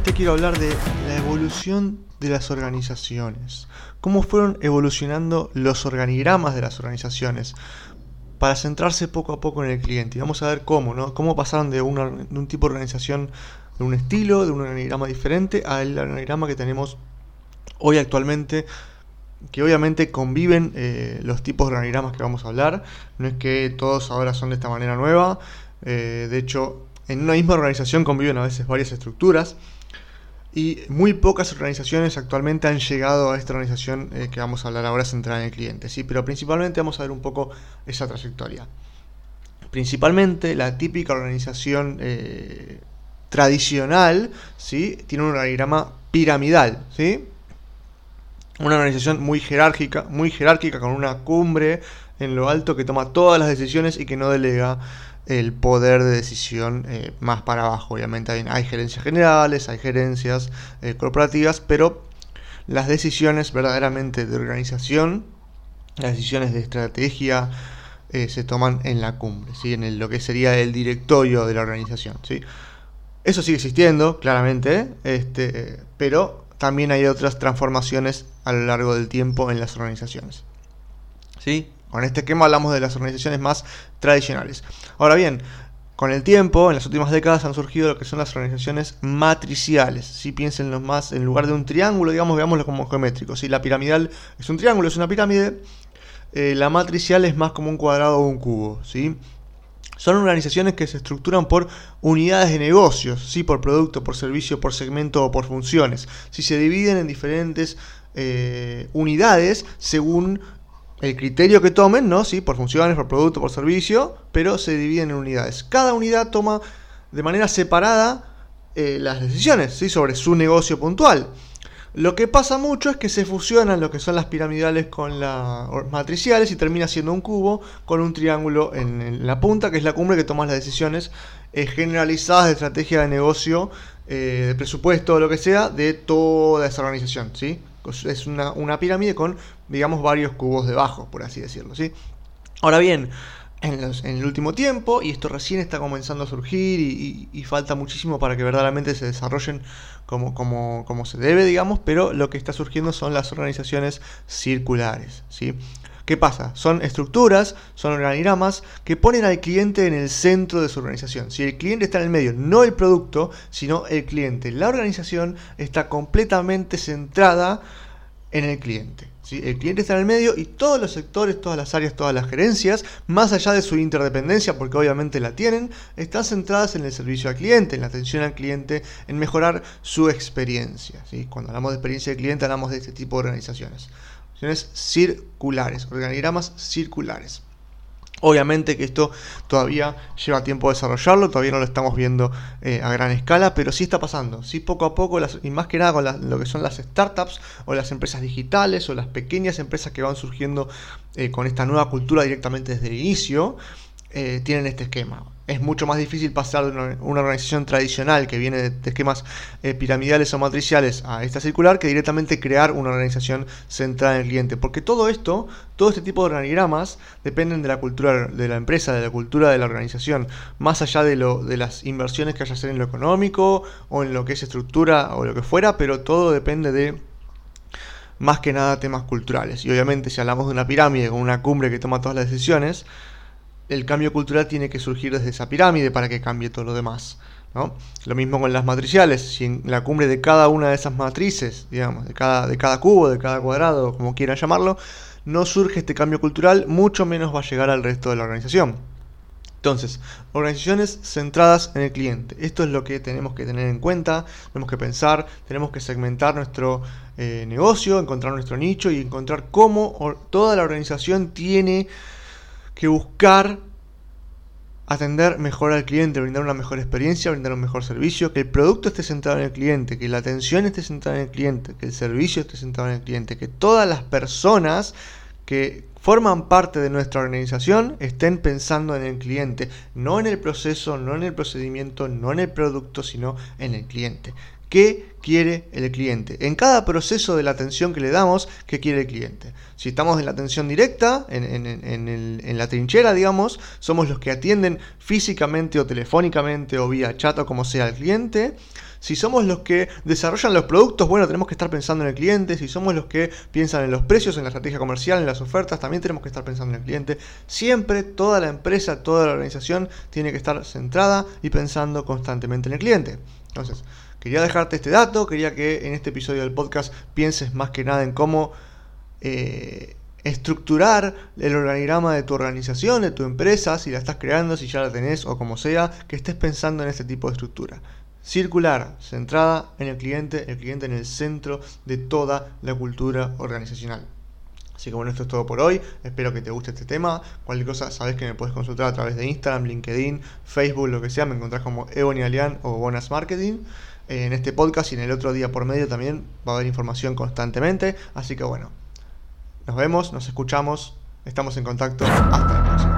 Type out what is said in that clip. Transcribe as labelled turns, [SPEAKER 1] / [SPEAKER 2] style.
[SPEAKER 1] te quiero hablar de la evolución de las organizaciones. Cómo fueron evolucionando los organigramas de las organizaciones para centrarse poco a poco en el cliente. Y vamos a ver cómo, ¿no? Cómo pasaron de, un tipo de organización, de un estilo, de un organigrama diferente, al organigrama que tenemos hoy actualmente que obviamente conviven eh, los tipos de organigramas que vamos a hablar. No es que todos ahora son de esta manera nueva. Eh, de hecho, en una misma organización conviven a veces varias estructuras y muy pocas organizaciones actualmente han llegado a esta organización eh, que vamos a hablar ahora centrada en el cliente, ¿sí? pero principalmente vamos a ver un poco esa trayectoria. Principalmente la típica organización eh, tradicional ¿sí? tiene un organigrama piramidal, ¿sí? una organización muy jerárquica, muy jerárquica con una cumbre en lo alto que toma todas las decisiones y que no delega el poder de decisión eh, más para abajo. Obviamente hay, gerencias generales, hay gerencias eh, corporativas, pero las decisiones verdaderamente de organización, las decisiones de estrategia, eh, se toman en la cumbre, ¿sí? en lo que sería el directorio de la organización. ¿sí? Eso sigue existiendo, claramente, este, pero también hay otras transformaciones a lo largo del tiempo en las organizaciones. ¿Sí? Con este esquema hablamos de las organizaciones más tradicionales. Ahora bien, con el tiempo, en las últimas décadas han surgido lo que son las organizaciones matriciales. Si piensen más, en lugar de un triángulo, digamos, veámoslo como geométrico. Si la piramidal es un triángulo, es una pirámide, eh, la matricial es más como un cuadrado o un cubo. ¿sí? Son organizaciones que se estructuran por unidades de negocios, ¿sí? por producto, por servicio, por segmento o por funciones. Si se dividen en diferentes eh, unidades según el criterio que tomen, ¿no? Sí, por funciones, por producto, por servicio, pero se dividen en unidades. Cada unidad toma de manera separada eh, las decisiones, ¿sí? Sobre su negocio puntual. Lo que pasa mucho es que se fusionan lo que son las piramidales con las matriciales y termina siendo un cubo con un triángulo en, la punta, que es la cumbre que toma las decisiones eh, generalizadas de estrategia de negocio, eh, de presupuesto, lo que sea, de toda esa organización, ¿sí? Es una, una pirámide con digamos, varios cubos debajo, por así decirlo, ¿sí? Ahora bien, en, el último tiempo, y esto recién está comenzando a surgir y, falta muchísimo para que verdaderamente se desarrollen como, como, como, se debe, digamos, pero lo que está surgiendo son las organizaciones circulares, ¿sí? ¿Qué pasa? Son estructuras, son organigramas que ponen al cliente en el centro de su organización. Si el cliente está en el medio, no el producto, sino el cliente. La organización está completamente centrada en el cliente. El cliente está en el medio y todos los sectores, todas las áreas, todas las gerencias, más allá de su interdependencia, porque obviamente la tienen, están centradas en el servicio al cliente, en la atención al cliente, en mejorar su experiencia. ¿sí? Cuando hablamos de experiencia del cliente hablamos de este tipo de organizaciones. Circulares, organigramas circulares. Obviamente que esto todavía lleva tiempo desarrollarlo, todavía no lo estamos viendo eh, a gran escala, pero sí está pasando. Sí, poco a poco, y más que nada con lo que son las startups o las empresas digitales o las pequeñas empresas que van surgiendo eh, con esta nueva cultura directamente desde el inicio, eh, tienen este esquema. Es mucho más difícil pasar de una, organización tradicional que viene de, esquemas eh, piramidales o matriciales a esta circular que directamente crear una organización centrada en el cliente. Porque todo esto, todo este tipo de organigramas dependen de la cultura de la empresa, de la cultura de la organización, más allá de, lo, de las inversiones que haya hacer en lo económico o en lo que es estructura o lo que fuera, pero todo depende de más que nada temas culturales. Y obviamente si hablamos de una pirámide con una cumbre que toma todas las decisiones, el cambio cultural tiene que surgir desde esa pirámide para que cambie todo lo demás. ¿no? Lo mismo con las matriciales, si en la cumbre de cada una de esas matrices, digamos, de cada, de cada cubo, de cada cuadrado, como quieran llamarlo, no surge este cambio cultural, mucho menos va a llegar al resto de la organización. Entonces, organizaciones centradas en el cliente. Esto es lo que tenemos que tener en cuenta, tenemos que pensar, tenemos que segmentar nuestro eh, negocio, encontrar nuestro nicho y encontrar cómo toda la organización tiene que buscar atender mejor al cliente, brindar una mejor experiencia, brindar un mejor servicio, que el producto esté centrado en el cliente, que la atención esté centrada en el cliente, que el servicio esté centrado en el cliente, que todas las personas que forman parte de nuestra organización estén pensando en el cliente, no en el proceso, no en el procedimiento, no en el producto, sino en el cliente. Qué quiere el cliente. En cada proceso de la atención que le damos, qué quiere el cliente. Si estamos en la atención directa, en, la trinchera, digamos, somos los que atienden físicamente o telefónicamente o vía chat o como sea al cliente. Si somos los que desarrollan los productos, bueno, tenemos que estar pensando en el cliente. Si somos los que piensan en los precios, en la estrategia comercial, en las ofertas, también tenemos que estar pensando en el cliente. Siempre toda la empresa, toda la organización tiene que estar centrada y pensando constantemente en el cliente. Entonces, Quería dejarte este dato, quería que en este episodio del podcast pienses más que nada en cómo eh, estructurar el organigrama de tu organización, de tu empresa, si la estás creando, si ya la tenés o como sea, que estés pensando en este tipo de estructura. Circular, centrada en el cliente, el cliente en el centro de toda la cultura organizacional. Así que bueno, esto es todo por hoy. Espero que te guste este tema. Cualquier cosa, sabes que me puedes consultar a través de Instagram, LinkedIn, Facebook, lo que sea. Me encontrás como Ebony Alian o Bonas Marketing en este podcast y en el otro día por medio también va a haber información constantemente. Así que bueno, nos vemos, nos escuchamos, estamos en contacto. Hasta la próxima.